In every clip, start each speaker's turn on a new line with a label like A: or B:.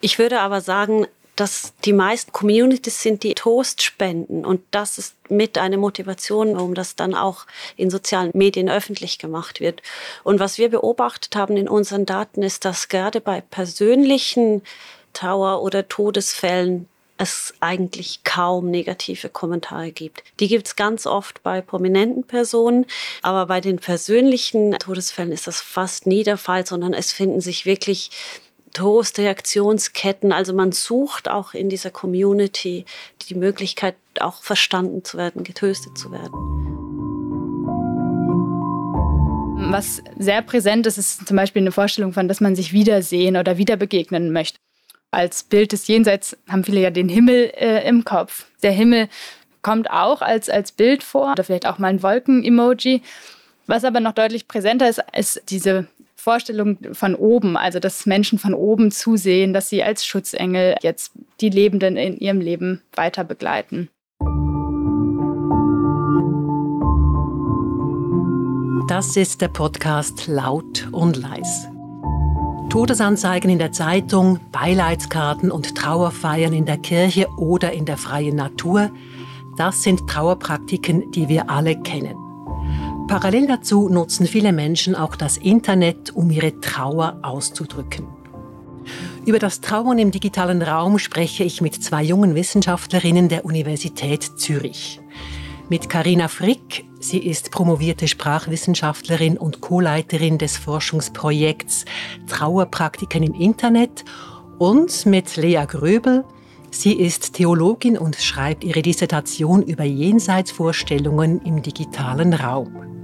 A: Ich würde aber sagen, dass die meisten Communities sind, die Toast spenden. Und das ist mit eine Motivation, um das dann auch in sozialen Medien öffentlich gemacht wird. Und was wir beobachtet haben in unseren Daten ist, dass gerade bei persönlichen Trauer- oder Todesfällen es eigentlich kaum negative Kommentare gibt. Die gibt es ganz oft bei prominenten Personen, aber bei den persönlichen Todesfällen ist das fast nie der Fall, sondern es finden sich wirklich Toastreaktionsketten. Also man sucht auch in dieser Community die Möglichkeit, auch verstanden zu werden, getröstet zu werden.
B: Was sehr präsent ist, ist zum Beispiel eine Vorstellung von, dass man sich wiedersehen oder wieder begegnen möchte. Als Bild des Jenseits haben viele ja den Himmel äh, im Kopf. Der Himmel kommt auch als, als Bild vor oder vielleicht auch mal ein Wolken-Emoji. Was aber noch deutlich präsenter ist, ist diese Vorstellung von oben, also dass Menschen von oben zusehen, dass sie als Schutzengel jetzt die Lebenden in ihrem Leben weiter begleiten.
C: Das ist der Podcast Laut und Leis. Todesanzeigen in der Zeitung, Beileidskarten und Trauerfeiern in der Kirche oder in der freien Natur, das sind Trauerpraktiken, die wir alle kennen. Parallel dazu nutzen viele Menschen auch das Internet, um ihre Trauer auszudrücken. Über das Trauern im digitalen Raum spreche ich mit zwei jungen Wissenschaftlerinnen der Universität Zürich. Mit Karina Frick, sie ist promovierte Sprachwissenschaftlerin und Co-Leiterin des Forschungsprojekts Trauerpraktiken im Internet und mit Lea Gröbel, Sie ist Theologin und schreibt ihre Dissertation über Jenseitsvorstellungen im digitalen Raum.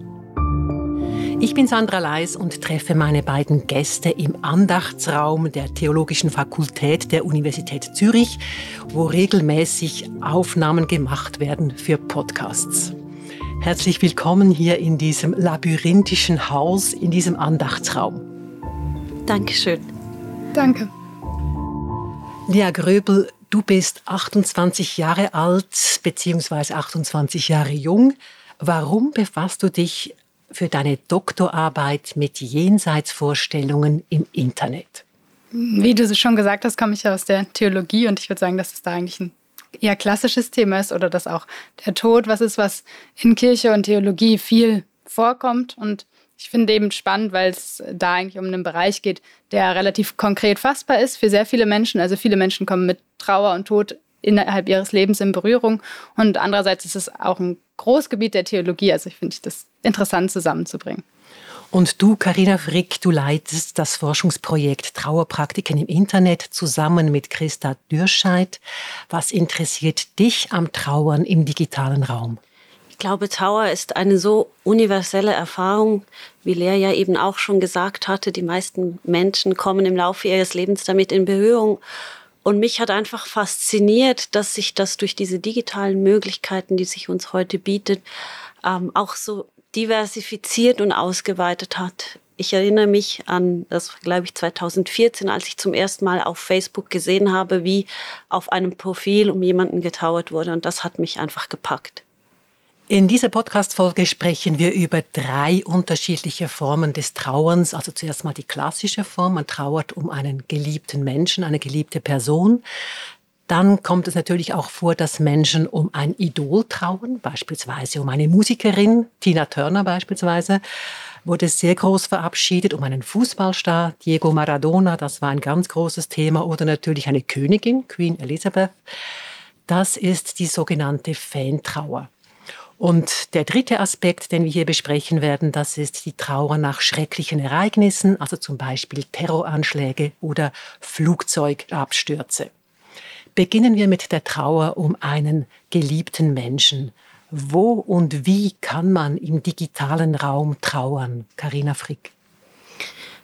C: Ich bin Sandra Leis und treffe meine beiden Gäste im Andachtsraum der Theologischen Fakultät der Universität Zürich, wo regelmäßig Aufnahmen gemacht werden für Podcasts. Herzlich willkommen hier in diesem labyrinthischen Haus, in diesem Andachtsraum.
A: Dankeschön.
B: Danke.
C: Lea Gröbel, du bist 28 Jahre alt bzw. 28 Jahre jung. Warum befasst du dich für deine Doktorarbeit mit Jenseitsvorstellungen im Internet?
B: Wie du schon gesagt hast, komme ich aus der Theologie und ich würde sagen, dass es da eigentlich ein eher klassisches Thema ist oder dass auch der Tod was ist, was in Kirche und Theologie viel vorkommt. Und ich finde eben spannend, weil es da eigentlich um einen Bereich geht, der relativ konkret fassbar ist für sehr viele Menschen. Also viele Menschen kommen mit Trauer und Tod innerhalb ihres Lebens in Berührung. Und andererseits ist es auch ein Großgebiet der Theologie. Also ich finde das interessant zusammenzubringen.
C: Und du, Karina Frick, du leitest das Forschungsprojekt Trauerpraktiken im Internet zusammen mit Christa Dürscheid. Was interessiert dich am Trauern im digitalen Raum?
A: Ich glaube, Trauer ist eine so universelle Erfahrung, wie Lea ja eben auch schon gesagt hatte. Die meisten Menschen kommen im Laufe ihres Lebens damit in Berührung. Und mich hat einfach fasziniert, dass sich das durch diese digitalen Möglichkeiten, die sich uns heute bietet, ähm, auch so diversifiziert und ausgeweitet hat. Ich erinnere mich an, das glaube ich, 2014, als ich zum ersten Mal auf Facebook gesehen habe, wie auf einem Profil um jemanden getrauert wurde. Und das hat mich einfach gepackt.
C: In dieser Podcast-Folge sprechen wir über drei unterschiedliche Formen des Trauerns. Also zuerst mal die klassische Form. Man trauert um einen geliebten Menschen, eine geliebte Person. Dann kommt es natürlich auch vor, dass Menschen um ein Idol trauern, beispielsweise um eine Musikerin, Tina Turner beispielsweise, wurde sehr groß verabschiedet, um einen Fußballstar, Diego Maradona, das war ein ganz großes Thema, oder natürlich eine Königin, Queen Elizabeth. Das ist die sogenannte Fantrauer. Und der dritte Aspekt, den wir hier besprechen werden, das ist die Trauer nach schrecklichen Ereignissen, also zum Beispiel Terroranschläge oder Flugzeugabstürze. Beginnen wir mit der Trauer um einen geliebten Menschen. Wo und wie kann man im digitalen Raum trauern? Karina Frick.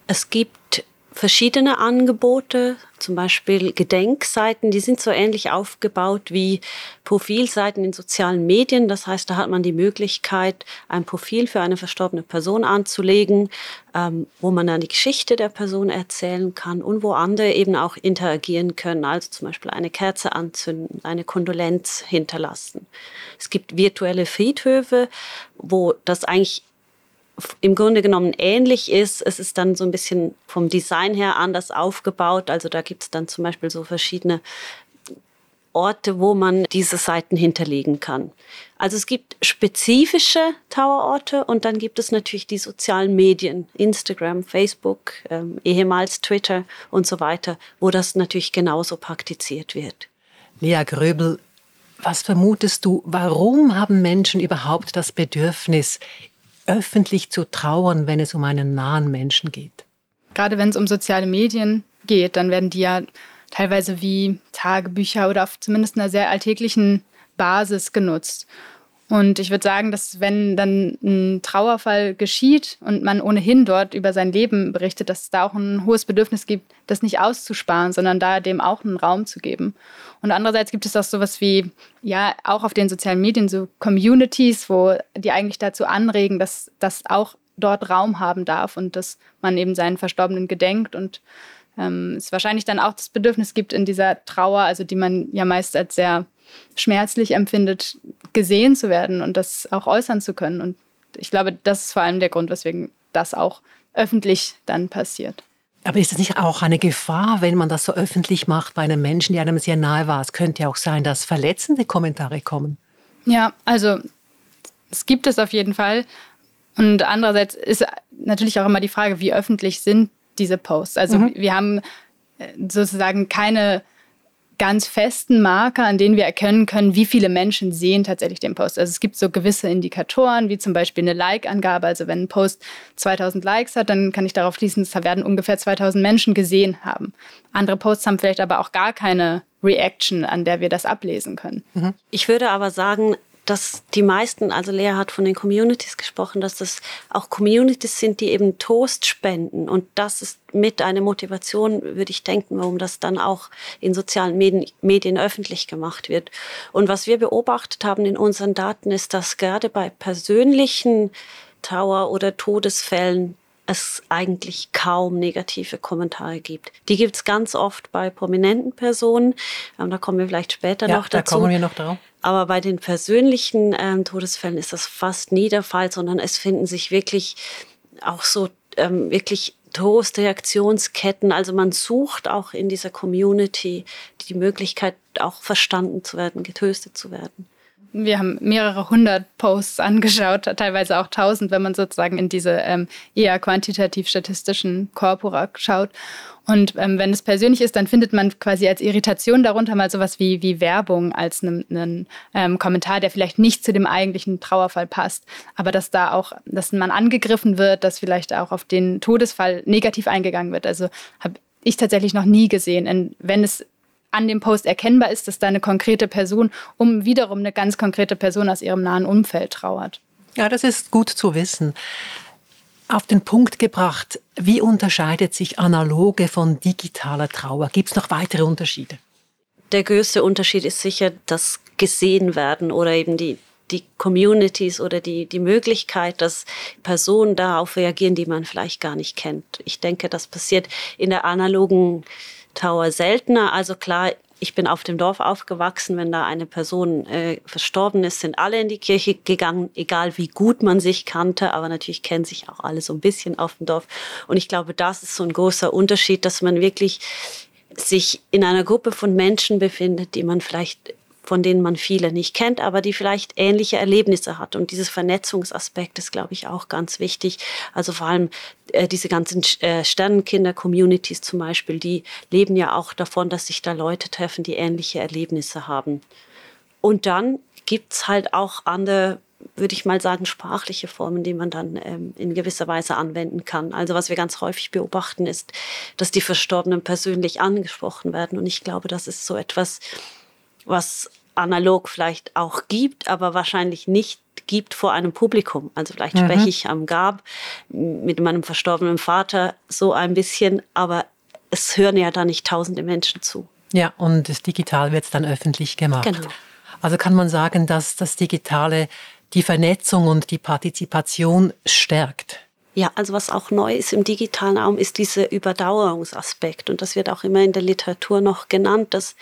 A: Es gibt verschiedene Angebote, zum Beispiel Gedenkseiten, die sind so ähnlich aufgebaut wie Profilseiten in sozialen Medien. Das heißt, da hat man die Möglichkeit, ein Profil für eine verstorbene Person anzulegen, ähm, wo man dann die Geschichte der Person erzählen kann und wo andere eben auch interagieren können, also zum Beispiel eine Kerze anzünden, eine Kondolenz hinterlassen. Es gibt virtuelle Friedhöfe, wo das eigentlich im Grunde genommen ähnlich ist. Es ist dann so ein bisschen vom Design her anders aufgebaut. Also da gibt es dann zum Beispiel so verschiedene Orte, wo man diese Seiten hinterlegen kann. Also es gibt spezifische Trauerorte und dann gibt es natürlich die sozialen Medien, Instagram, Facebook, ähm, ehemals Twitter und so weiter, wo das natürlich genauso praktiziert wird.
C: Lea Gröbel, was vermutest du, warum haben Menschen überhaupt das Bedürfnis, öffentlich zu trauern, wenn es um einen nahen Menschen geht?
B: Gerade wenn es um soziale Medien geht, dann werden die ja teilweise wie Tagebücher oder auf zumindest einer sehr alltäglichen Basis genutzt. Und ich würde sagen, dass wenn dann ein Trauerfall geschieht und man ohnehin dort über sein Leben berichtet, dass es da auch ein hohes Bedürfnis gibt, das nicht auszusparen, sondern da dem auch einen Raum zu geben. Und andererseits gibt es auch sowas wie, ja, auch auf den sozialen Medien so Communities, wo die eigentlich dazu anregen, dass das auch dort Raum haben darf und dass man eben seinen Verstorbenen gedenkt und ähm, es wahrscheinlich dann auch das Bedürfnis gibt, in dieser Trauer, also die man ja meist als sehr schmerzlich empfindet, gesehen zu werden und das auch äußern zu können. Und ich glaube, das ist vor allem der Grund, weswegen das auch öffentlich dann passiert.
C: Aber ist das nicht auch eine Gefahr, wenn man das so öffentlich macht bei einem Menschen, der einem sehr nahe war? Es könnte ja auch sein, dass verletzende Kommentare kommen.
B: Ja, also es gibt es auf jeden Fall. Und andererseits ist natürlich auch immer die Frage, wie öffentlich sind diese Posts. Also mhm. wir haben äh, sozusagen keine ganz festen Marker, an denen wir erkennen können, wie viele Menschen sehen tatsächlich den Post. Also es gibt so gewisse Indikatoren, wie zum Beispiel eine Like-Angabe. Also wenn ein Post 2000 Likes hat, dann kann ich darauf schließen, es werden ungefähr 2000 Menschen gesehen haben. Andere Posts haben vielleicht aber auch gar keine Reaction, an der wir das ablesen können.
A: Mhm. Ich würde aber sagen, dass die meisten, also Lea hat von den Communities gesprochen, dass das auch Communities sind, die eben Toast spenden. Und das ist mit einer Motivation, würde ich denken, warum das dann auch in sozialen Medien, Medien öffentlich gemacht wird. Und was wir beobachtet haben in unseren Daten ist, dass gerade bei persönlichen Trauer- oder Todesfällen es eigentlich kaum negative Kommentare gibt. Die gibt es ganz oft bei prominenten Personen. Ähm, da kommen wir vielleicht später
C: ja,
A: noch dazu.
C: Da kommen wir noch drauf.
A: Aber bei den persönlichen ähm, Todesfällen ist das fast nie der Fall, sondern es finden sich wirklich auch so ähm, wirklich Toastreaktionsketten. Also man sucht auch in dieser Community die Möglichkeit, auch verstanden zu werden, getröstet zu werden.
B: Wir haben mehrere hundert Posts angeschaut, teilweise auch tausend, wenn man sozusagen in diese ähm, eher quantitativ-statistischen Korpora schaut. Und ähm, wenn es persönlich ist, dann findet man quasi als Irritation darunter mal sowas wie, wie Werbung als einen, einen ähm, Kommentar, der vielleicht nicht zu dem eigentlichen Trauerfall passt. Aber dass da auch, dass man angegriffen wird, dass vielleicht auch auf den Todesfall negativ eingegangen wird. Also habe ich tatsächlich noch nie gesehen. Und wenn es an dem Post erkennbar ist, dass da eine konkrete Person um wiederum eine ganz konkrete Person aus ihrem nahen Umfeld trauert.
C: Ja, das ist gut zu wissen. Auf den Punkt gebracht, wie unterscheidet sich analoge von digitaler Trauer? Gibt es noch weitere Unterschiede?
A: Der größte Unterschied ist sicher das gesehen werden oder eben die, die Communities oder die, die Möglichkeit, dass Personen darauf reagieren, die man vielleicht gar nicht kennt. Ich denke, das passiert in der analogen Tower seltener. Also klar, ich bin auf dem Dorf aufgewachsen. Wenn da eine Person äh, verstorben ist, sind alle in die Kirche gegangen, egal wie gut man sich kannte. Aber natürlich kennen sich auch alle so ein bisschen auf dem Dorf. Und ich glaube, das ist so ein großer Unterschied, dass man wirklich sich in einer Gruppe von Menschen befindet, die man vielleicht von denen man viele nicht kennt, aber die vielleicht ähnliche Erlebnisse hat. Und dieses Vernetzungsaspekt ist, glaube ich, auch ganz wichtig. Also vor allem äh, diese ganzen äh, Sternenkinder-Communities zum Beispiel, die leben ja auch davon, dass sich da Leute treffen, die ähnliche Erlebnisse haben. Und dann gibt es halt auch andere würde ich mal sagen, sprachliche Formen, die man dann ähm, in gewisser Weise anwenden kann. Also was wir ganz häufig beobachten, ist, dass die Verstorbenen persönlich angesprochen werden. Und ich glaube, das ist so etwas, was analog vielleicht auch gibt, aber wahrscheinlich nicht gibt vor einem Publikum. Also vielleicht mhm. spreche ich am Grab mit meinem verstorbenen Vater so ein bisschen, aber es hören ja da nicht tausende Menschen zu.
C: Ja, und das Digital wird dann öffentlich gemacht. Genau. Also kann man sagen, dass das Digitale die Vernetzung und die Partizipation stärkt.
A: Ja, also was auch neu ist im digitalen Raum, ist dieser Überdauerungsaspekt. Und das wird auch immer in der Literatur noch genannt, dass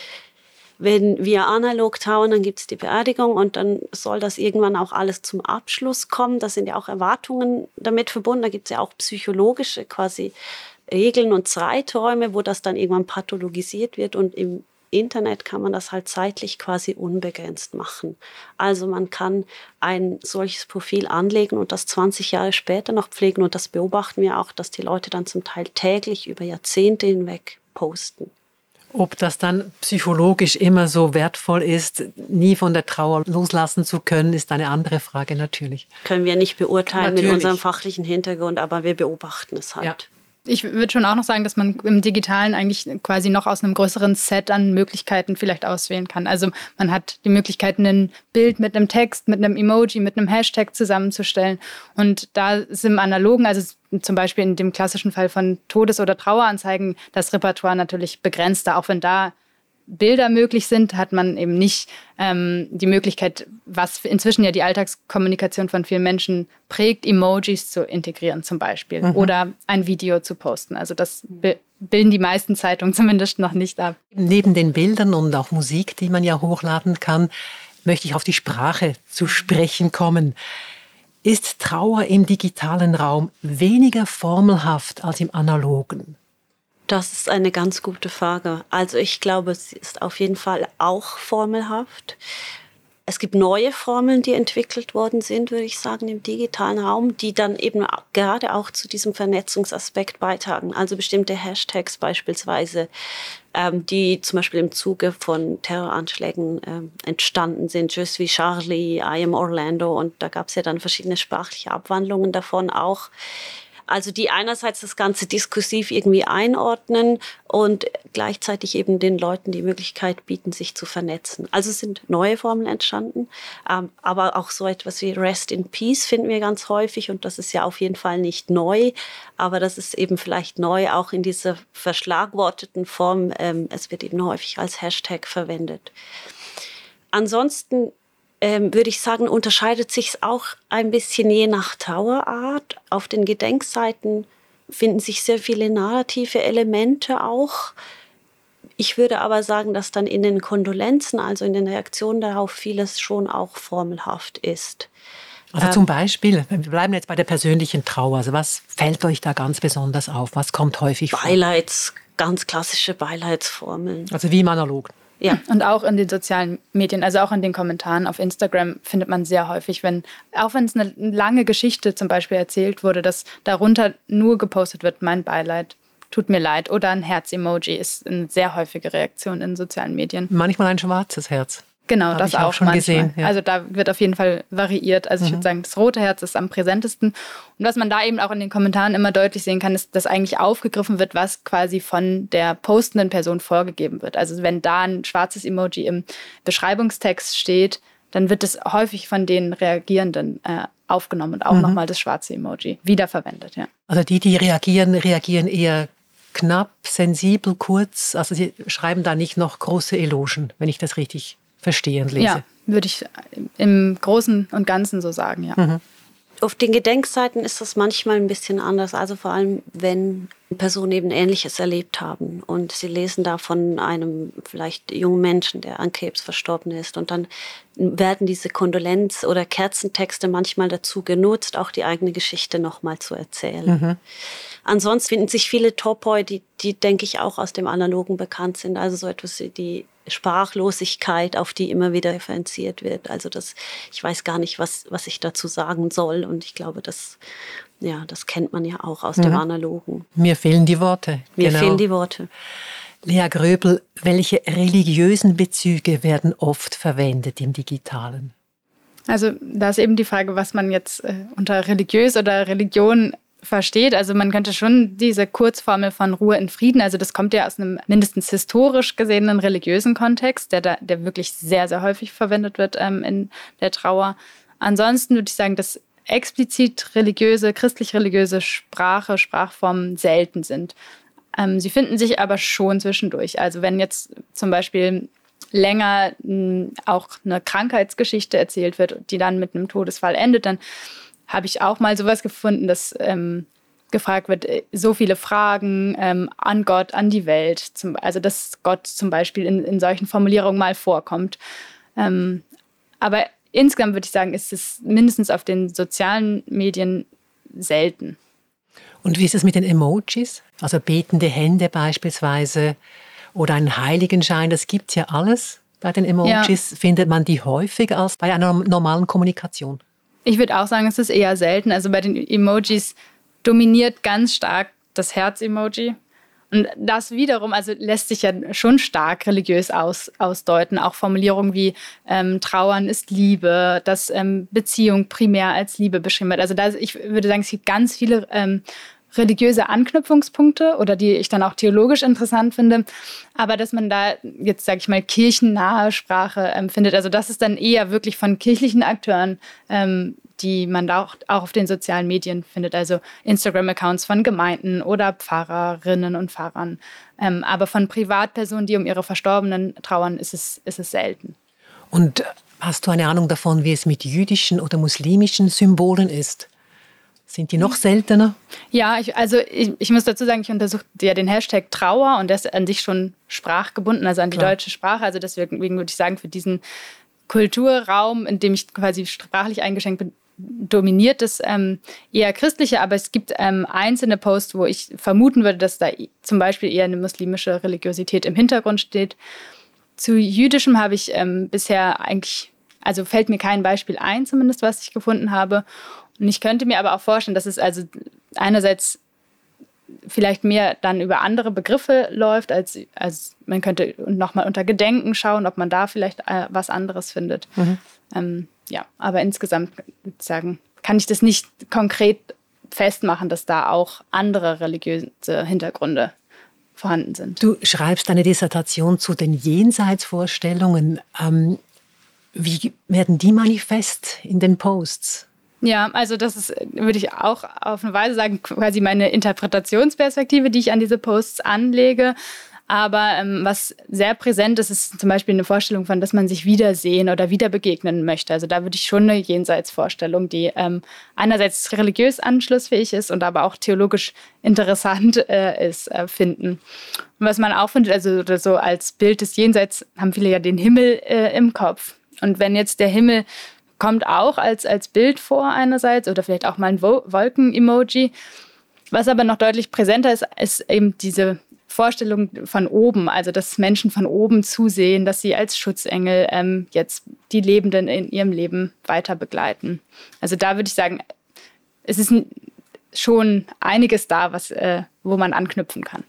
A: Wenn wir analog trauern, dann gibt es die Beerdigung und dann soll das irgendwann auch alles zum Abschluss kommen. Da sind ja auch Erwartungen damit verbunden. Da gibt es ja auch psychologische quasi Regeln und Zeiträume, wo das dann irgendwann pathologisiert wird und im Internet kann man das halt zeitlich quasi unbegrenzt machen. Also man kann ein solches Profil anlegen und das 20 Jahre später noch pflegen und das beobachten wir auch, dass die Leute dann zum Teil täglich über Jahrzehnte hinweg posten.
C: Ob das dann psychologisch immer so wertvoll ist, nie von der Trauer loslassen zu können, ist eine andere Frage natürlich.
A: Können wir nicht beurteilen natürlich. mit unserem fachlichen Hintergrund, aber wir beobachten es halt. Ja.
B: Ich würde schon auch noch sagen, dass man im Digitalen eigentlich quasi noch aus einem größeren Set an Möglichkeiten vielleicht auswählen kann. Also man hat die Möglichkeit, ein Bild mit einem Text, mit einem Emoji, mit einem Hashtag zusammenzustellen. Und da ist im Analogen, also zum Beispiel in dem klassischen Fall von Todes- oder Traueranzeigen, das Repertoire natürlich begrenzter, auch wenn da Bilder möglich sind, hat man eben nicht ähm, die Möglichkeit, was inzwischen ja die Alltagskommunikation von vielen Menschen prägt, Emojis zu integrieren zum Beispiel mhm. oder ein Video zu posten. Also das bilden die meisten Zeitungen zumindest noch nicht ab.
C: Neben den Bildern und auch Musik, die man ja hochladen kann, möchte ich auf die Sprache zu sprechen kommen. Ist Trauer im digitalen Raum weniger formelhaft als im analogen?
A: Das ist eine ganz gute Frage. Also ich glaube, es ist auf jeden Fall auch formelhaft. Es gibt neue Formeln, die entwickelt worden sind, würde ich sagen, im digitalen Raum, die dann eben gerade auch zu diesem Vernetzungsaspekt beitragen. Also bestimmte Hashtags beispielsweise, ähm, die zum Beispiel im Zuge von Terroranschlägen ähm, entstanden sind. Je suis Charlie, I am Orlando. Und da gab es ja dann verschiedene sprachliche Abwandlungen davon auch. Also die einerseits das Ganze diskursiv irgendwie einordnen und gleichzeitig eben den Leuten die Möglichkeit bieten, sich zu vernetzen. Also sind neue Formeln entstanden, ähm, aber auch so etwas wie Rest in Peace finden wir ganz häufig und das ist ja auf jeden Fall nicht neu, aber das ist eben vielleicht neu auch in dieser verschlagworteten Form. Ähm, es wird eben häufig als Hashtag verwendet. Ansonsten ähm, würde ich sagen, unterscheidet sich auch ein bisschen je nach Trauerart. Auf den Gedenkseiten finden sich sehr viele narrative Elemente auch. Ich würde aber sagen, dass dann in den Kondolenzen, also in den Reaktionen darauf, vieles schon auch formelhaft ist.
C: Also ähm, zum Beispiel, wir bleiben jetzt bei der persönlichen Trauer. Also was fällt euch da ganz besonders auf? Was kommt häufig
A: vor? Beileids, ganz klassische Beileidsformeln.
C: Also wie im Analog.
B: Ja, und auch in den sozialen Medien, also auch in den Kommentaren auf Instagram findet man sehr häufig, wenn, auch wenn es eine lange Geschichte zum Beispiel erzählt wurde, dass darunter nur gepostet wird, mein Beileid, tut mir leid oder ein Herz-Emoji ist eine sehr häufige Reaktion in sozialen Medien.
C: Manchmal ein schwarzes Herz.
B: Genau, Hab das auch, auch schon manchmal. gesehen. Ja. Also da wird auf jeden Fall variiert. Also ich würde mhm. sagen, das rote Herz ist am präsentesten. Und was man da eben auch in den Kommentaren immer deutlich sehen kann, ist, dass eigentlich aufgegriffen wird, was quasi von der postenden Person vorgegeben wird. Also wenn da ein schwarzes Emoji im Beschreibungstext steht, dann wird es häufig von den Reagierenden äh, aufgenommen und auch mhm. nochmal das schwarze Emoji wiederverwendet. Ja.
C: Also die, die reagieren, reagieren eher knapp, sensibel, kurz. Also sie schreiben da nicht noch große Elogen, wenn ich das richtig verstehen lese.
B: Ja, würde ich im Großen und Ganzen so sagen, ja. Mhm.
A: Auf den Gedenkseiten ist das manchmal ein bisschen anders, also vor allem, wenn Personen eben Ähnliches erlebt haben und sie lesen da von einem vielleicht jungen Menschen, der an Krebs verstorben ist und dann werden diese Kondolenz- oder Kerzentexte manchmal dazu genutzt, auch die eigene Geschichte nochmal zu erzählen. Mhm. Ansonsten finden sich viele Topoi, die, die, denke ich, auch aus dem Analogen bekannt sind, also so etwas wie die Sprachlosigkeit, auf die immer wieder referenziert wird. Also das, ich weiß gar nicht, was, was ich dazu sagen soll. Und ich glaube, das, ja, das kennt man ja auch aus mhm. dem Analogen.
C: Mir fehlen die Worte.
A: Mir genau. fehlen die Worte.
C: Lea Gröbel, welche religiösen Bezüge werden oft verwendet im Digitalen?
B: Also da ist eben die Frage, was man jetzt äh, unter religiös oder Religion versteht. Also man könnte schon diese Kurzformel von Ruhe in Frieden, also das kommt ja aus einem mindestens historisch gesehenen religiösen Kontext, der, da, der wirklich sehr, sehr häufig verwendet wird ähm, in der Trauer. Ansonsten würde ich sagen, dass explizit religiöse, christlich-religiöse Sprache, Sprachformen selten sind. Ähm, sie finden sich aber schon zwischendurch. Also wenn jetzt zum Beispiel länger mh, hm, auch eine Krankheitsgeschichte erzählt wird, die dann mit einem Todesfall endet, dann habe ich auch mal sowas gefunden, dass ähm, gefragt wird, äh, so viele Fragen ähm, an Gott, an die Welt. Zum, also dass Gott zum Beispiel in, in solchen Formulierungen mal vorkommt. Ähm, aber insgesamt würde ich sagen, ist es mindestens auf den sozialen Medien selten.
C: Und wie ist es mit den Emojis? Also betende Hände beispielsweise oder einen Heiligenschein, das gibt es ja alles. Bei den Emojis ja. findet man die häufiger als bei einer normalen Kommunikation.
B: Ich würde auch sagen, es ist eher selten. Also bei den Emojis dominiert ganz stark das Herz-Emoji. Und das wiederum, also lässt sich ja schon stark religiös aus, ausdeuten. Auch Formulierungen wie ähm, Trauern ist Liebe, dass ähm, Beziehung primär als Liebe beschrieben wird. Also da, ich würde sagen, es gibt ganz viele ähm, religiöse Anknüpfungspunkte oder die ich dann auch theologisch interessant finde. Aber dass man da jetzt, sage ich mal, kirchennahe Sprache ähm, findet, also das ist dann eher wirklich von kirchlichen Akteuren ähm, die man da auch, auch auf den sozialen Medien findet, also Instagram-Accounts von Gemeinden oder Pfarrerinnen und Pfarrern. Ähm, aber von Privatpersonen, die um ihre Verstorbenen trauern, ist es, ist es selten.
C: Und hast du eine Ahnung davon, wie es mit jüdischen oder muslimischen Symbolen ist? Sind die noch seltener?
B: Ja, ich, also ich, ich muss dazu sagen, ich untersuche ja den Hashtag Trauer und der ist an sich schon sprachgebunden, also an die Klar. deutsche Sprache. Also deswegen würde ich sagen, für diesen Kulturraum, in dem ich quasi sprachlich eingeschränkt bin, dominiert das ähm, eher christliche, aber es gibt ähm, einzelne Posts, wo ich vermuten würde, dass da zum Beispiel eher eine muslimische Religiosität im Hintergrund steht. Zu jüdischem habe ich ähm, bisher eigentlich, also fällt mir kein Beispiel ein, zumindest was ich gefunden habe. Und ich könnte mir aber auch vorstellen, dass es also einerseits vielleicht mehr dann über andere Begriffe läuft, als, als man könnte nochmal unter Gedenken schauen, ob man da vielleicht äh, was anderes findet. Mhm. Ähm, ja, aber insgesamt sagen, kann ich das nicht konkret festmachen, dass da auch andere religiöse Hintergründe vorhanden sind.
C: Du schreibst eine Dissertation zu den Jenseitsvorstellungen. Ähm, wie werden die manifest in den Posts?
B: Ja, also das ist, würde ich auch auf eine Weise sagen, quasi meine Interpretationsperspektive, die ich an diese Posts anlege. Aber ähm, was sehr präsent ist, ist zum Beispiel eine Vorstellung von, dass man sich wiedersehen oder wieder begegnen möchte. Also da würde ich schon eine Jenseitsvorstellung, die ähm, einerseits religiös anschlussfähig ist und aber auch theologisch interessant äh, ist, äh, finden. Und was man auch findet, also so als Bild des Jenseits haben viele ja den Himmel äh, im Kopf. Und wenn jetzt der Himmel kommt auch als, als Bild vor einerseits oder vielleicht auch mal ein Wolken-Emoji. Was aber noch deutlich präsenter ist, ist eben diese Vorstellung von oben, also dass Menschen von oben zusehen, dass sie als Schutzengel ähm, jetzt die Lebenden in ihrem Leben weiter begleiten. Also da würde ich sagen, es ist schon einiges da, was, äh, wo man anknüpfen kann.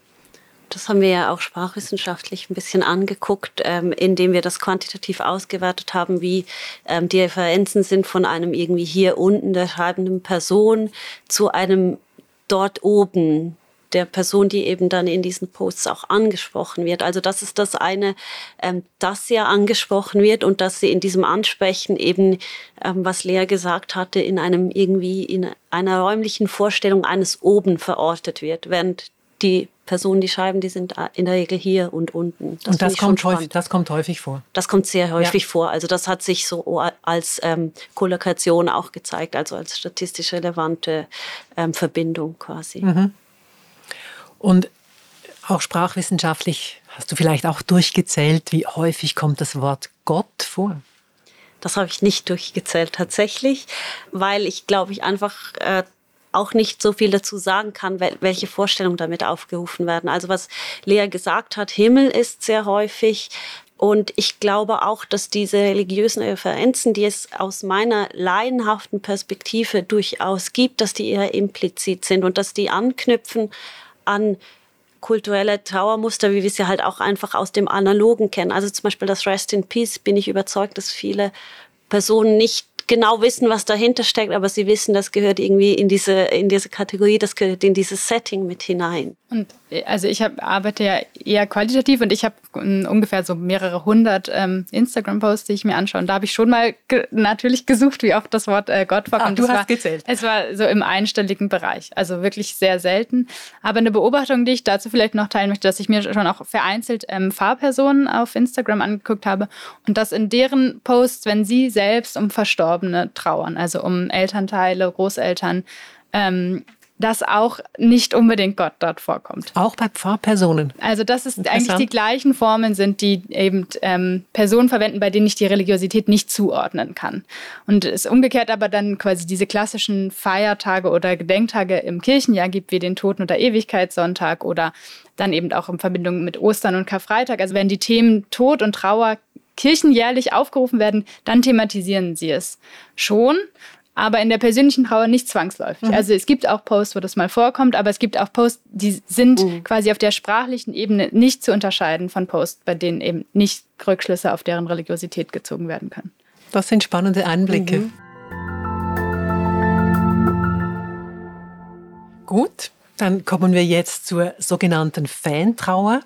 A: Das haben wir ja auch sprachwissenschaftlich ein bisschen angeguckt, ähm, indem wir das quantitativ ausgewertet haben, wie ähm, die Referenzen sind von einem irgendwie hier unten der schreibenden Person zu einem dort oben der Person, die eben dann in diesen Posts auch angesprochen wird. Also das ist das eine, ähm, dass sie ja angesprochen wird und dass sie in diesem Ansprechen eben, ähm, was Lea gesagt hatte, in einem irgendwie in einer räumlichen Vorstellung eines oben verortet wird, während die Personen, die schreiben, die sind in der Regel hier und unten.
C: Das und das kommt, häufig, das kommt häufig vor.
A: Das kommt sehr häufig ja. vor. Also das hat sich so als ähm, Kollokation auch gezeigt, also als statistisch relevante ähm, Verbindung quasi. Mhm.
C: Und auch sprachwissenschaftlich hast du vielleicht auch durchgezählt, wie häufig kommt das Wort Gott vor?
A: Das habe ich nicht durchgezählt tatsächlich, weil ich glaube ich einfach äh, auch nicht so viel dazu sagen kann, welche Vorstellungen damit aufgerufen werden. Also was Lea gesagt hat, Himmel ist sehr häufig. Und ich glaube auch, dass diese religiösen Referenzen, die es aus meiner laienhaften Perspektive durchaus gibt, dass die eher implizit sind und dass die anknüpfen an kulturelle Trauermuster, wie wir sie halt auch einfach aus dem Analogen kennen. Also zum Beispiel das Rest in Peace bin ich überzeugt, dass viele Personen nicht genau wissen, was dahinter steckt, aber sie wissen, das gehört irgendwie in diese, in diese Kategorie, das gehört in dieses Setting mit hinein.
B: Und also ich hab, arbeite ja eher qualitativ und ich habe ungefähr so mehrere hundert ähm, Instagram-Posts, die ich mir anschaue. Und da habe ich schon mal ge natürlich gesucht, wie oft das Wort äh, Gott vorkommt.
C: Ach, du hast
B: war,
C: gezählt.
B: Es war so im einstelligen Bereich, also wirklich sehr selten. Aber eine Beobachtung, die ich dazu vielleicht noch teilen möchte, dass ich mir schon auch vereinzelt ähm, Fahrpersonen auf Instagram angeguckt habe und dass in deren Posts, wenn sie selbst um Verstorbene trauern, also um Elternteile, Großeltern, ähm, dass auch nicht unbedingt Gott dort vorkommt.
C: Auch bei Pfarrpersonen.
B: Also dass es eigentlich die gleichen Formen sind, die eben ähm, Personen verwenden, bei denen ich die Religiosität nicht zuordnen kann. Und es umgekehrt aber dann quasi diese klassischen Feiertage oder Gedenktage im Kirchenjahr gibt, wie den Toten- oder Ewigkeitssonntag oder dann eben auch in Verbindung mit Ostern und Karfreitag. Also wenn die Themen Tod und Trauer kirchenjährlich aufgerufen werden, dann thematisieren sie es schon aber in der persönlichen Trauer nicht zwangsläufig. Mhm. Also es gibt auch Posts, wo das mal vorkommt, aber es gibt auch Posts, die sind mhm. quasi auf der sprachlichen Ebene nicht zu unterscheiden von Posts, bei denen eben nicht Rückschlüsse auf deren Religiosität gezogen werden können.
C: Das sind spannende Einblicke. Mhm. Gut, dann kommen wir jetzt zur sogenannten Fantrauer.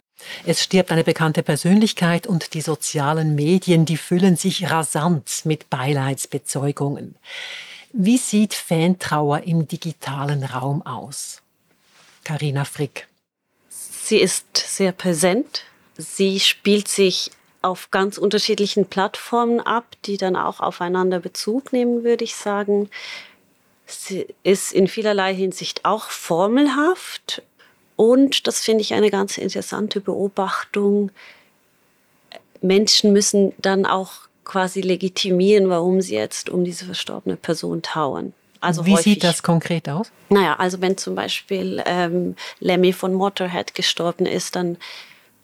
C: Es stirbt eine bekannte Persönlichkeit und die sozialen Medien, die füllen sich rasant mit Beileidsbezeugungen. Wie sieht Fantrauer im digitalen Raum aus? Karina Frick.
A: Sie ist sehr präsent. Sie spielt sich auf ganz unterschiedlichen Plattformen ab, die dann auch aufeinander Bezug nehmen, würde ich sagen. Sie ist in vielerlei Hinsicht auch formelhaft. Und das finde ich eine ganz interessante Beobachtung. Menschen müssen dann auch quasi legitimieren, warum sie jetzt um diese verstorbene Person trauern.
C: Also Wie häufig, sieht das konkret aus?
A: Naja, also wenn zum Beispiel ähm, Lemmy von Motorhead gestorben ist, dann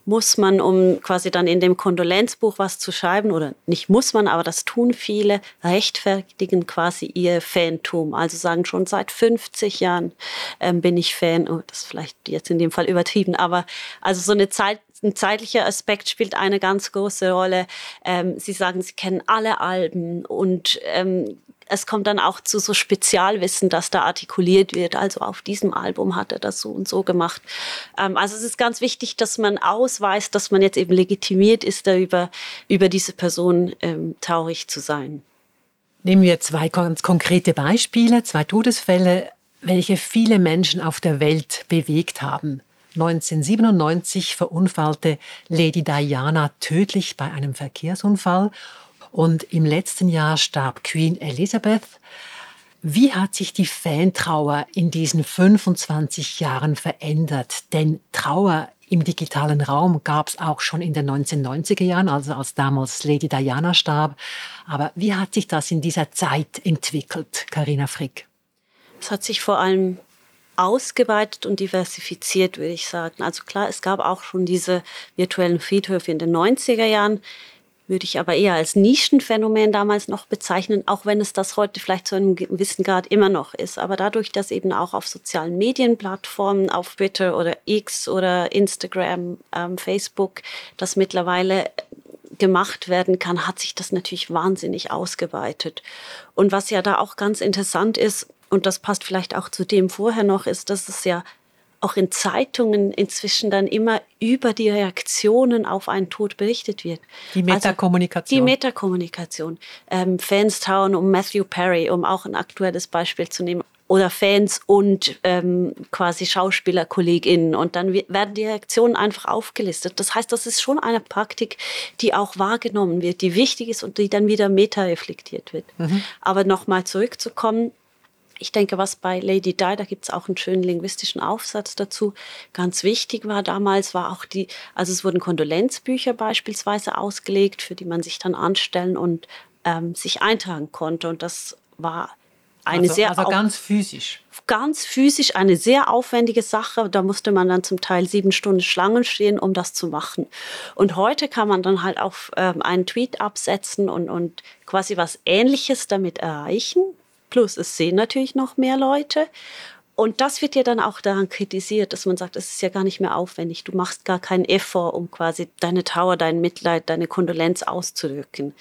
A: muss man, um quasi dann in dem Kondolenzbuch was zu schreiben, oder nicht muss man, aber das tun viele, rechtfertigen quasi ihr Fantum. Also sagen schon seit 50 Jahren ähm, bin ich Fan. Oh, das ist vielleicht jetzt in dem Fall übertrieben, aber also so eine Zeit, ein zeitlicher Aspekt spielt eine ganz große Rolle. Ähm, sie sagen, sie kennen alle Alben und ähm, es kommt dann auch zu so Spezialwissen, das da artikuliert wird. Also auf diesem Album hat er das so und so gemacht. Ähm, also es ist ganz wichtig, dass man ausweist, dass man jetzt eben legitimiert ist, darüber über diese Person ähm, traurig zu sein.
C: Nehmen wir zwei ganz konkrete Beispiele, zwei Todesfälle, welche viele Menschen auf der Welt bewegt haben. 1997 verunfallte Lady Diana tödlich bei einem Verkehrsunfall und im letzten Jahr starb Queen Elizabeth. Wie hat sich die Fantrauer in diesen 25 Jahren verändert? Denn Trauer im digitalen Raum gab es auch schon in den 1990er Jahren, also als damals Lady Diana starb. Aber wie hat sich das in dieser Zeit entwickelt, Karina Frick?
A: Es hat sich vor allem ausgeweitet und diversifiziert, würde ich sagen. Also klar, es gab auch schon diese virtuellen Friedhöfe in den 90er Jahren, würde ich aber eher als Nischenphänomen damals noch bezeichnen, auch wenn es das heute vielleicht zu einem gewissen Grad immer noch ist. Aber dadurch, dass eben auch auf sozialen Medienplattformen, auf Twitter oder X oder Instagram, ähm, Facebook, das mittlerweile gemacht werden kann, hat sich das natürlich wahnsinnig ausgeweitet. Und was ja da auch ganz interessant ist, und das passt vielleicht auch zu dem vorher noch, ist, dass es ja auch in Zeitungen inzwischen dann immer über die Reaktionen auf einen Tod berichtet wird.
C: Die also Metakommunikation.
A: Also die Metakommunikation. Ähm, Fans tauen um Matthew Perry, um auch ein aktuelles Beispiel zu nehmen. Oder Fans und ähm, quasi SchauspielerkollegInnen. Und dann werden die Reaktionen einfach aufgelistet. Das heißt, das ist schon eine Praktik, die auch wahrgenommen wird, die wichtig ist und die dann wieder meta-reflektiert wird. Mhm. Aber nochmal zurückzukommen, ich denke, was bei Lady Di, da gibt es auch einen schönen linguistischen Aufsatz dazu, ganz wichtig war damals, war auch die, also es wurden Kondolenzbücher beispielsweise ausgelegt, für die man sich dann anstellen und ähm, sich eintragen konnte. Und das war eine
C: also,
A: sehr
C: also ganz physisch.
A: Ganz physisch eine sehr aufwendige Sache. Da musste man dann zum Teil sieben Stunden Schlangen stehen, um das zu machen. Und heute kann man dann halt auf ähm, einen Tweet absetzen und, und quasi was Ähnliches damit erreichen. Plus es sehen natürlich noch mehr Leute. Und das wird ja dann auch daran kritisiert, dass man sagt, es ist ja gar nicht mehr aufwendig. Du machst gar keinen Effort, um quasi deine Trauer, dein Mitleid, deine Kondolenz auszudrücken.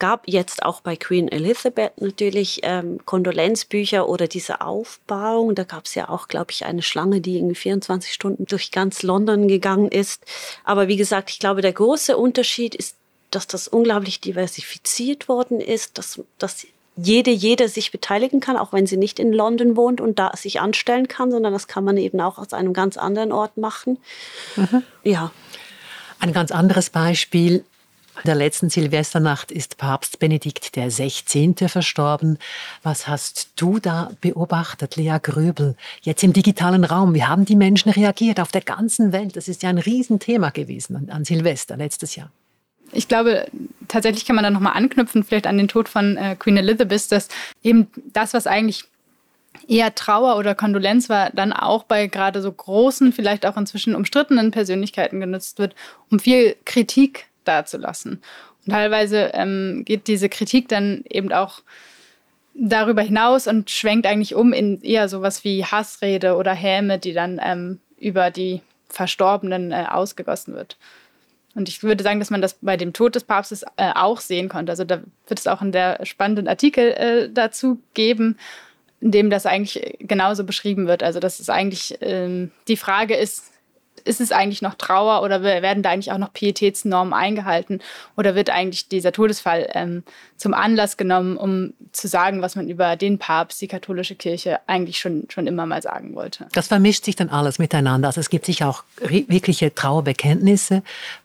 A: Gab jetzt auch bei Queen Elizabeth natürlich ähm, Kondolenzbücher oder diese Aufbauung. Da gab es ja auch, glaube ich, eine Schlange, die irgendwie 24 Stunden durch ganz London gegangen ist. Aber wie gesagt, ich glaube, der große Unterschied ist, dass das unglaublich diversifiziert worden ist, dass, dass jede, jede sich beteiligen kann, auch wenn sie nicht in London wohnt und da sich anstellen kann, sondern das kann man eben auch aus einem ganz anderen Ort machen. Mhm.
C: Ja. Ein ganz anderes Beispiel. In der letzten Silvesternacht ist Papst Benedikt der 16. verstorben. Was hast du da beobachtet, Lea Gröbel? Jetzt im digitalen Raum. Wie haben die Menschen reagiert auf der ganzen Welt? Das ist ja ein Riesenthema gewesen an, an Silvester letztes Jahr.
B: Ich glaube, tatsächlich kann man da nochmal anknüpfen, vielleicht an den Tod von äh, Queen Elizabeth, dass eben das, was eigentlich eher Trauer oder Kondolenz war, dann auch bei gerade so großen, vielleicht auch inzwischen umstrittenen Persönlichkeiten genutzt wird, um viel Kritik dazulassen. Und teilweise ähm, geht diese Kritik dann eben auch darüber hinaus und schwenkt eigentlich um in eher sowas wie Hassrede oder Häme, die dann ähm, über die Verstorbenen äh, ausgegossen wird. Und ich würde sagen, dass man das bei dem Tod des Papstes äh, auch sehen konnte. Also da wird es auch einen sehr spannenden Artikel äh, dazu geben, in dem das eigentlich genauso beschrieben wird. Also dass es eigentlich ähm, die Frage ist, ist es eigentlich noch Trauer oder werden da eigentlich auch noch Pietätsnormen eingehalten? Oder wird eigentlich dieser Todesfall ähm, zum Anlass genommen, um zu sagen, was man über den Papst, die katholische Kirche eigentlich schon, schon immer mal sagen wollte?
C: Das vermischt sich dann alles miteinander. Also es gibt sicher auch wirkliche Trauerbekenntnisse,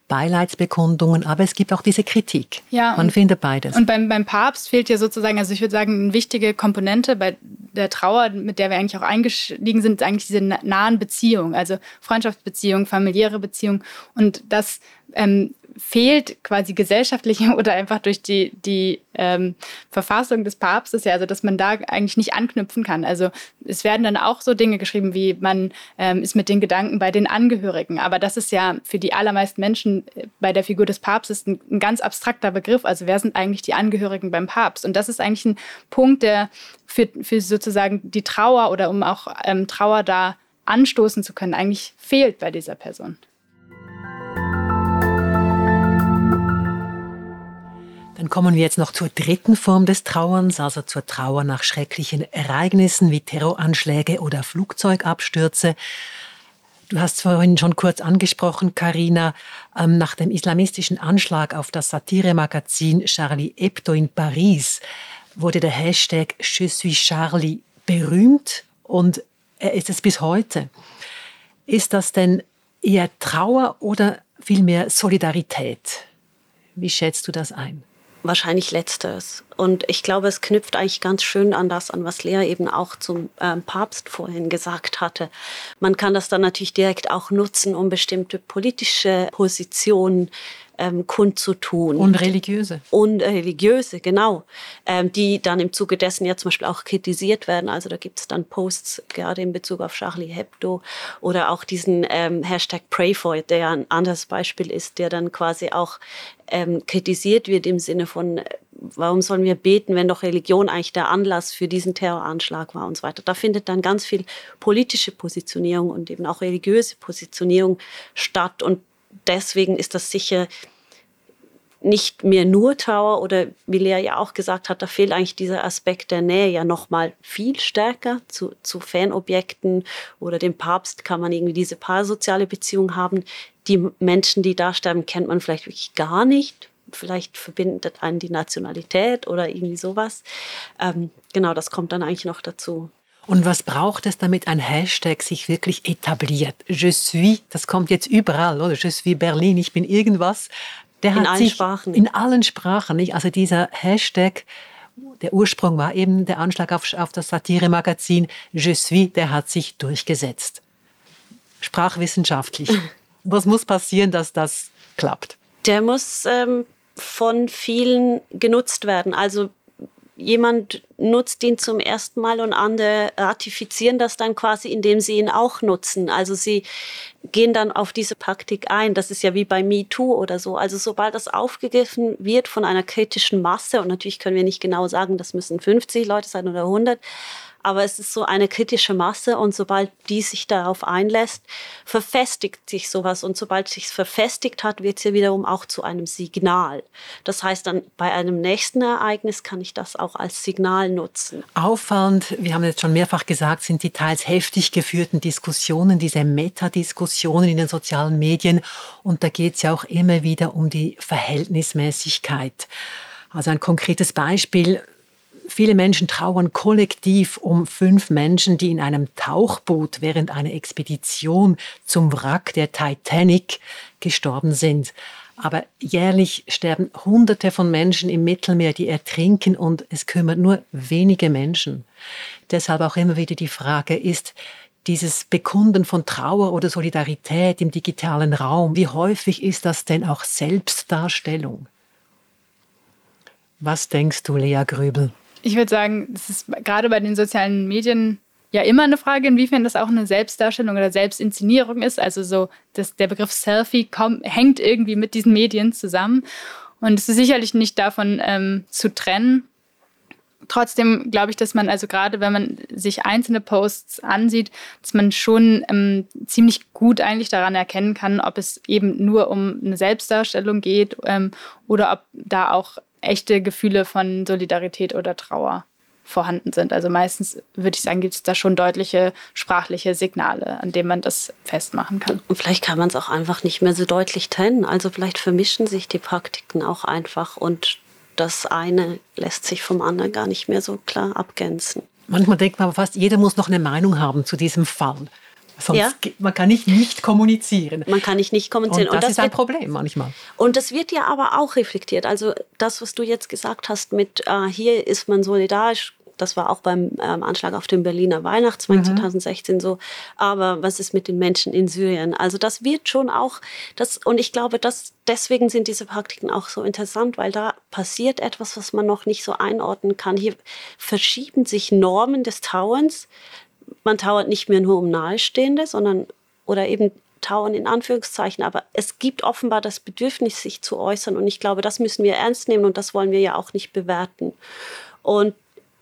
C: Beileidsbekundungen, aber es gibt auch diese Kritik. Ja, Man und, findet beides.
B: Und beim, beim Papst fehlt ja sozusagen, also ich würde sagen, eine wichtige Komponente bei der Trauer, mit der wir eigentlich auch eingestiegen sind, eigentlich diese nahen Beziehungen, also Freundschaftsbeziehungen, familiäre Beziehungen. Und das ähm, fehlt quasi gesellschaftlich oder einfach durch die, die ähm, Verfassung des Papstes, ja, also dass man da eigentlich nicht anknüpfen kann. Also es werden dann auch so Dinge geschrieben, wie man ähm, ist mit den Gedanken bei den Angehörigen. Aber das ist ja für die allermeisten Menschen äh, bei der Figur des Papstes ein, ein ganz abstrakter Begriff. Also wer sind eigentlich die Angehörigen beim Papst? Und das ist eigentlich ein Punkt, der für, für sozusagen die Trauer oder um auch ähm, Trauer da anstoßen zu können, eigentlich fehlt bei dieser Person.
C: Dann kommen wir jetzt noch zur dritten Form des Trauerns, also zur Trauer nach schrecklichen Ereignissen wie Terroranschläge oder Flugzeugabstürze. Du hast vorhin schon kurz angesprochen, Karina, ähm, nach dem islamistischen Anschlag auf das Satiremagazin Charlie Hebdo in Paris wurde der Hashtag Je suis Charlie berühmt und er ist es bis heute. Ist das denn eher Trauer oder vielmehr Solidarität? Wie schätzt du das ein?
A: Wahrscheinlich letzteres. Und ich glaube, es knüpft eigentlich ganz schön an das an, was Lea eben auch zum ähm, Papst vorhin gesagt hatte. Man kann das dann natürlich direkt auch nutzen, um bestimmte politische Positionen ähm, kundzutun.
C: Und religiöse.
A: Und äh, religiöse, genau. Ähm, die dann im Zuge dessen ja zum Beispiel auch kritisiert werden. Also da gibt es dann Posts, gerade in Bezug auf Charlie Hebdo oder auch diesen ähm, Hashtag Pray for der ja ein anderes Beispiel ist, der dann quasi auch ähm, kritisiert wird im Sinne von, äh, warum sollen wir beten, wenn doch Religion eigentlich der Anlass für diesen Terroranschlag war und so weiter. Da findet dann ganz viel politische Positionierung und eben auch religiöse Positionierung statt. Und deswegen ist das sicher nicht mehr nur Trauer oder wie Lea ja auch gesagt hat, da fehlt eigentlich dieser Aspekt der Nähe ja noch mal viel stärker zu, zu Fanobjekten oder dem Papst kann man irgendwie diese parasoziale Beziehung haben. Die Menschen, die da sterben, kennt man vielleicht wirklich gar nicht. Vielleicht verbindet einen die Nationalität oder irgendwie sowas. Ähm, genau, das kommt dann eigentlich noch dazu.
C: Und was braucht es, damit ein Hashtag sich wirklich etabliert? Je suis, das kommt jetzt überall, oder? Je suis Berlin, ich bin irgendwas.
A: Der in allen Sprachen.
C: In allen Sprachen, nicht? Also dieser Hashtag, der Ursprung war eben der Anschlag auf, auf das Satire-Magazin Je suis, der hat sich durchgesetzt. Sprachwissenschaftlich. Was muss passieren, dass das klappt?
A: Der muss ähm, von vielen genutzt werden. Also jemand nutzt ihn zum ersten Mal und andere ratifizieren das dann quasi, indem sie ihn auch nutzen. Also sie gehen dann auf diese Praktik ein. Das ist ja wie bei MeToo oder so. Also sobald das aufgegriffen wird von einer kritischen Masse, und natürlich können wir nicht genau sagen, das müssen 50 Leute sein oder 100, aber es ist so eine kritische Masse und sobald die sich darauf einlässt, verfestigt sich sowas und sobald sich verfestigt hat, wird es ja wiederum auch zu einem Signal. Das heißt dann bei einem nächsten Ereignis kann ich das auch als Signal nutzen.
C: Auffallend, wir haben jetzt schon mehrfach gesagt, sind die teils heftig geführten Diskussionen, diese Metadiskussionen in den sozialen Medien und da geht es ja auch immer wieder um die Verhältnismäßigkeit. Also ein konkretes Beispiel, Viele Menschen trauern kollektiv um fünf Menschen, die in einem Tauchboot während einer Expedition zum Wrack der Titanic gestorben sind. Aber jährlich sterben Hunderte von Menschen im Mittelmeer, die ertrinken und es kümmert nur wenige Menschen. Deshalb auch immer wieder die Frage, ist dieses Bekunden von Trauer oder Solidarität im digitalen Raum, wie häufig ist das denn auch Selbstdarstellung? Was denkst du, Lea Grübel?
B: Ich würde sagen, es ist gerade bei den sozialen Medien ja immer eine Frage, inwiefern das auch eine Selbstdarstellung oder Selbstinszenierung ist. Also so, dass der Begriff Selfie kommt, hängt irgendwie mit diesen Medien zusammen. Und es ist sicherlich nicht davon ähm, zu trennen. Trotzdem glaube ich, dass man also gerade, wenn man sich einzelne Posts ansieht, dass man schon ähm, ziemlich gut eigentlich daran erkennen kann, ob es eben nur um eine Selbstdarstellung geht ähm, oder ob da auch echte Gefühle von Solidarität oder Trauer vorhanden sind. Also meistens würde ich sagen, gibt es da schon deutliche sprachliche Signale, an denen man das festmachen kann.
A: Und vielleicht kann man es auch einfach nicht mehr so deutlich trennen. Also vielleicht vermischen sich die Praktiken auch einfach und das eine lässt sich vom anderen gar nicht mehr so klar abgrenzen.
C: Manchmal denkt man aber fast, jeder muss noch eine Meinung haben zu diesem Fall. Sonst ja. man kann nicht nicht kommunizieren.
A: Man kann nicht nicht kommunizieren.
C: Und das, und das ist ein wird, Problem manchmal.
A: Und das wird ja aber auch reflektiert. Also das, was du jetzt gesagt hast mit, äh, hier ist man solidarisch, das war auch beim ähm, Anschlag auf den Berliner Weihnachtsmarkt mhm. 2016 so. Aber was ist mit den Menschen in Syrien? Also das wird schon auch, das, und ich glaube, dass deswegen sind diese Praktiken auch so interessant, weil da passiert etwas, was man noch nicht so einordnen kann. Hier verschieben sich Normen des Tauens. Man trauert nicht mehr nur um Nahestehende, sondern oder eben Tauern in Anführungszeichen, aber es gibt offenbar das Bedürfnis, sich zu äußern und ich glaube, das müssen wir ernst nehmen und das wollen wir ja auch nicht bewerten. Und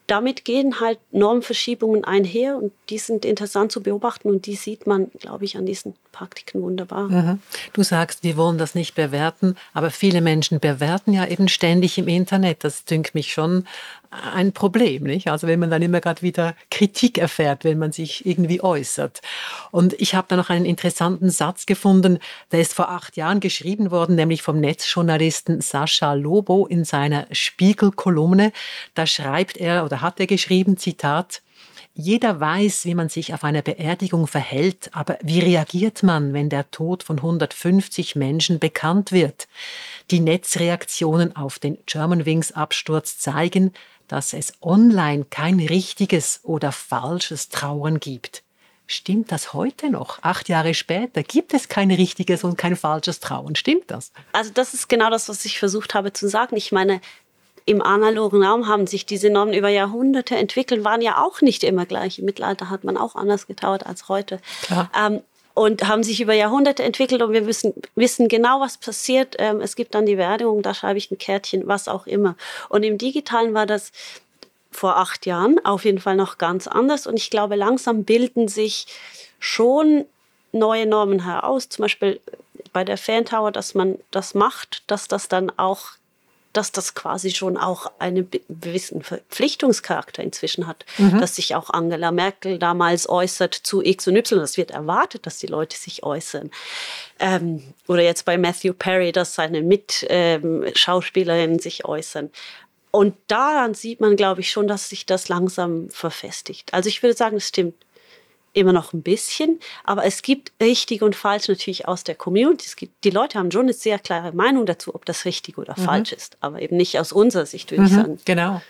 A: damit gehen halt Normverschiebungen einher und die sind interessant zu beobachten und die sieht man, glaube ich, an diesen Praktiken wunderbar. Mhm.
C: Du sagst, wir wollen das nicht bewerten, aber viele Menschen bewerten ja eben ständig im Internet. Das dünkt mich schon ein Problem, nicht? Also wenn man dann immer gerade wieder Kritik erfährt, wenn man sich irgendwie äußert. Und ich habe da noch einen interessanten Satz gefunden, der ist vor acht Jahren geschrieben worden, nämlich vom Netzjournalisten Sascha Lobo in seiner Spiegel-Kolumne. Da schreibt er oder hat er geschrieben, Zitat, jeder weiß, wie man sich auf einer Beerdigung verhält, aber wie reagiert man, wenn der Tod von 150 Menschen bekannt wird? Die Netzreaktionen auf den Germanwings-Absturz zeigen, dass es online kein richtiges oder falsches Trauern gibt. Stimmt das heute noch? Acht Jahre später gibt es kein richtiges und kein falsches Trauern. Stimmt das?
A: Also das ist genau das, was ich versucht habe zu sagen. Ich meine, im analogen Raum haben sich diese Normen über Jahrhunderte entwickelt, waren ja auch nicht immer gleich. Im Mittelalter hat man auch anders getauert als heute. Ähm, und haben sich über Jahrhunderte entwickelt und wir wissen, wissen genau, was passiert. Ähm, es gibt dann die Beerdigung, da schreibe ich ein Kärtchen, was auch immer. Und im Digitalen war das vor acht Jahren auf jeden Fall noch ganz anders. Und ich glaube, langsam bilden sich schon neue Normen heraus. Zum Beispiel bei der Fantower, dass man das macht, dass das dann auch dass das quasi schon auch einen gewissen Verpflichtungscharakter inzwischen hat, mhm. dass sich auch Angela Merkel damals äußert zu X und Y. Das wird erwartet, dass die Leute sich äußern. Ähm, oder jetzt bei Matthew Perry, dass seine Mitschauspielerinnen ähm, sich äußern. Und daran sieht man, glaube ich, schon, dass sich das langsam verfestigt. Also ich würde sagen, es stimmt immer noch ein bisschen, aber es gibt richtig und falsch natürlich aus der Community. Es gibt, die Leute haben schon eine sehr klare Meinung dazu, ob das richtig oder mhm. falsch ist, aber eben nicht aus unserer Sicht, würde mhm, ich sagen.
C: Genau.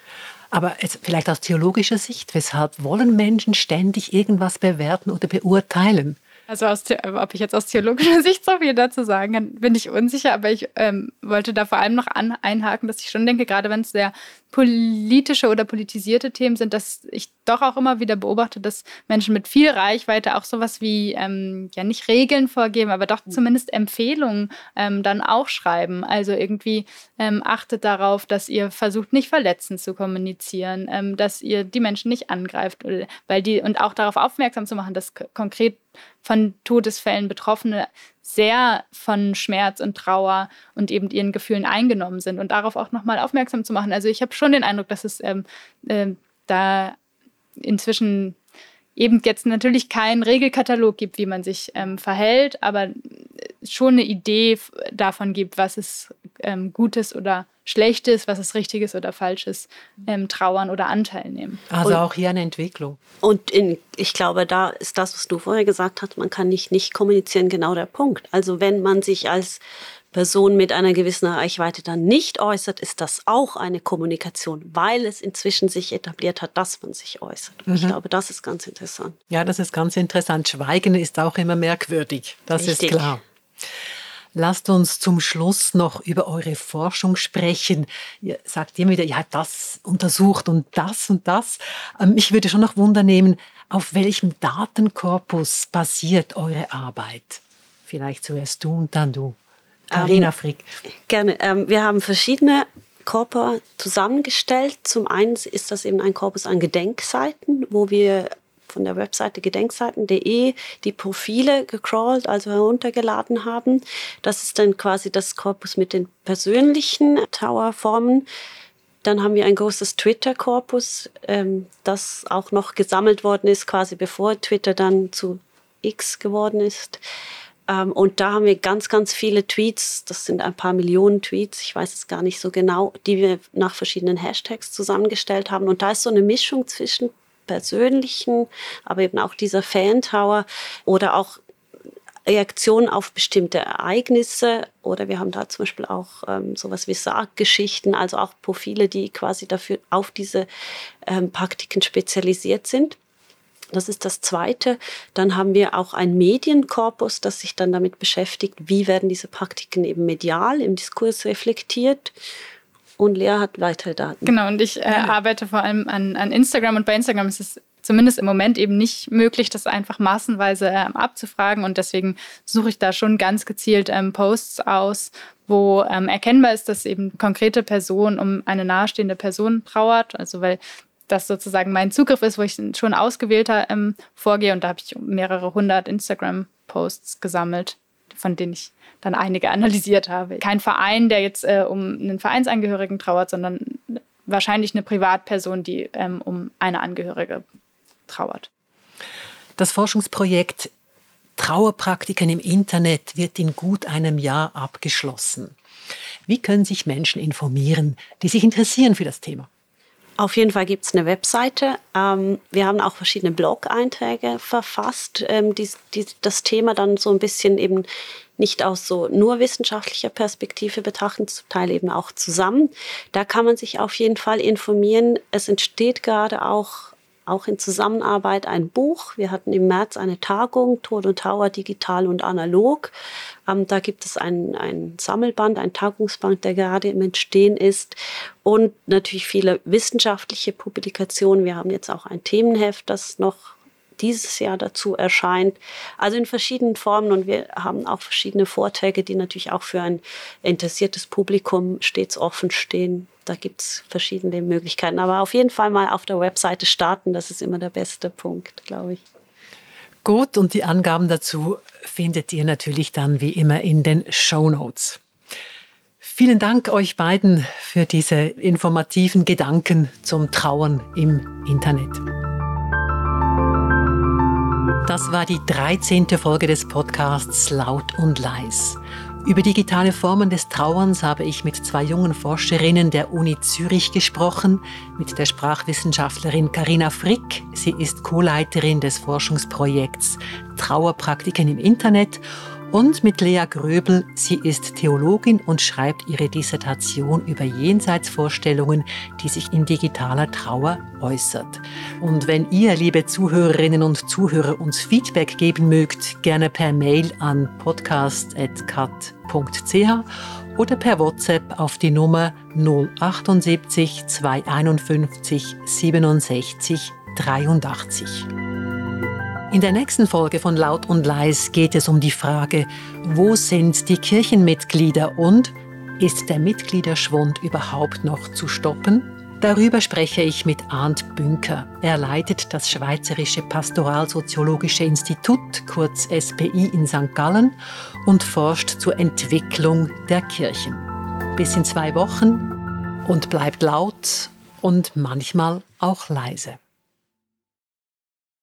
C: Aber vielleicht aus theologischer Sicht, weshalb wollen Menschen ständig irgendwas bewerten oder beurteilen?
B: Also aus, ob ich jetzt aus theologischer Sicht so viel dazu sagen kann, bin ich unsicher, aber ich ähm, wollte da vor allem noch an, einhaken, dass ich schon denke, gerade wenn es sehr politische oder politisierte Themen sind, dass ich doch auch immer wieder beobachte, dass Menschen mit viel Reichweite auch sowas wie, ähm, ja nicht Regeln vorgeben, aber doch zumindest Empfehlungen ähm, dann auch schreiben. Also irgendwie ähm, achtet darauf, dass ihr versucht, nicht verletzend zu kommunizieren, ähm, dass ihr die Menschen nicht angreift, weil die und auch darauf aufmerksam zu machen, dass konkret von Todesfällen Betroffene sehr von Schmerz und Trauer und eben ihren Gefühlen eingenommen sind und darauf auch nochmal aufmerksam zu machen. Also ich habe schon den Eindruck, dass es ähm, äh, da inzwischen eben jetzt natürlich keinen Regelkatalog gibt, wie man sich ähm, verhält, aber schon eine Idee davon gibt, was ist ähm, Gutes oder Schlechtes, was ist Richtiges oder Falsches, ähm, trauern oder Anteil nehmen.
C: Also und, auch hier eine Entwicklung.
A: Und in, ich glaube, da ist das, was du vorher gesagt hast, man kann nicht nicht kommunizieren, genau der Punkt. Also wenn man sich als Person mit einer gewissen Reichweite dann nicht äußert, ist das auch eine Kommunikation, weil es inzwischen sich etabliert hat, dass man sich äußert. Mhm. Ich glaube, das ist ganz interessant.
C: Ja, das ist ganz interessant. Schweigen ist auch immer merkwürdig. Das Richtig. ist klar. Lasst uns zum Schluss noch über eure Forschung sprechen. Ihr sagt immer wieder, ihr habt das untersucht und das und das. Ähm, mich würde schon noch Wunder nehmen, auf welchem Datenkorpus basiert eure Arbeit? Vielleicht zuerst du und dann du. Carina ähm, Frick.
A: Gerne. Ähm, wir haben verschiedene Korpora zusammengestellt. Zum einen ist das eben ein Korpus an Gedenkseiten, wo wir von der Webseite gedenkseiten.de die Profile gecrawlt, also heruntergeladen haben. Das ist dann quasi das Korpus mit den persönlichen Towerformen. Dann haben wir ein großes Twitter-Korpus, ähm, das auch noch gesammelt worden ist, quasi bevor Twitter dann zu X geworden ist. Ähm, und da haben wir ganz, ganz viele Tweets, das sind ein paar Millionen Tweets, ich weiß es gar nicht so genau, die wir nach verschiedenen Hashtags zusammengestellt haben. Und da ist so eine Mischung zwischen persönlichen, aber eben auch dieser Fan-Tower oder auch Reaktionen auf bestimmte Ereignisse oder wir haben da zum Beispiel auch ähm, sowas wie Sarggeschichten, also auch Profile, die quasi dafür auf diese ähm, Praktiken spezialisiert sind. Das ist das Zweite. Dann haben wir auch ein Medienkorpus, das sich dann damit beschäftigt, wie werden diese Praktiken eben medial im Diskurs reflektiert und Lea hat weitere Daten.
B: Genau, und ich äh, arbeite vor allem an, an Instagram und bei Instagram ist es zumindest im Moment eben nicht möglich, das einfach massenweise ähm, abzufragen. Und deswegen suche ich da schon ganz gezielt ähm, Posts aus, wo ähm, erkennbar ist, dass eben konkrete Person um eine nahestehende Person trauert. Also weil das sozusagen mein Zugriff ist, wo ich schon ausgewählter ähm, vorgehe. Und da habe ich mehrere hundert Instagram-Posts gesammelt, von denen ich dann einige analysiert habe. Kein Verein, der jetzt äh, um einen Vereinsangehörigen trauert, sondern wahrscheinlich eine Privatperson, die ähm, um eine Angehörige trauert.
C: Das Forschungsprojekt Trauerpraktiken im Internet wird in gut einem Jahr abgeschlossen. Wie können sich Menschen informieren, die sich interessieren für das Thema?
A: Auf jeden Fall gibt es eine Webseite. Ähm, wir haben auch verschiedene Blog-Einträge verfasst, ähm, die, die, das Thema dann so ein bisschen eben nicht aus so nur wissenschaftlicher Perspektive betrachten, zum Teil eben auch zusammen. Da kann man sich auf jeden Fall informieren. Es entsteht gerade auch auch in Zusammenarbeit ein Buch. Wir hatten im März eine Tagung, Tod und Tower, digital und analog. Ähm, da gibt es ein, ein Sammelband, ein Tagungsband, der gerade im Entstehen ist und natürlich viele wissenschaftliche Publikationen. Wir haben jetzt auch ein Themenheft, das noch dieses Jahr dazu erscheint. Also in verschiedenen Formen und wir haben auch verschiedene Vorträge, die natürlich auch für ein interessiertes Publikum stets offen stehen. Da gibt es verschiedene Möglichkeiten. Aber auf jeden Fall mal auf der Webseite starten, das ist immer der beste Punkt, glaube ich.
C: Gut, und die Angaben dazu findet ihr natürlich dann wie immer in den Show Notes. Vielen Dank euch beiden für diese informativen Gedanken zum Trauern im Internet. Das war die 13. Folge des Podcasts Laut und Leis. Über digitale Formen des Trauerns habe ich mit zwei jungen Forscherinnen der Uni Zürich gesprochen, mit der Sprachwissenschaftlerin Karina Frick. Sie ist Co-Leiterin des Forschungsprojekts Trauerpraktiken im Internet und mit Lea Gröbel. Sie ist Theologin und schreibt ihre Dissertation über Jenseitsvorstellungen, die sich in digitaler Trauer äußert. Und wenn ihr, liebe Zuhörerinnen und Zuhörer, uns Feedback geben mögt, gerne per Mail an podcast.cat.ch oder per WhatsApp auf die Nummer 078 251 67 83. In der nächsten Folge von Laut und Leis geht es um die Frage, wo sind die Kirchenmitglieder und ist der Mitgliederschwund überhaupt noch zu stoppen? Darüber spreche ich mit Arndt Bünker. Er leitet das Schweizerische Pastoralsoziologische Institut, kurz SPI in St. Gallen, und forscht zur Entwicklung der Kirchen. Bis in zwei Wochen und bleibt laut und manchmal auch leise.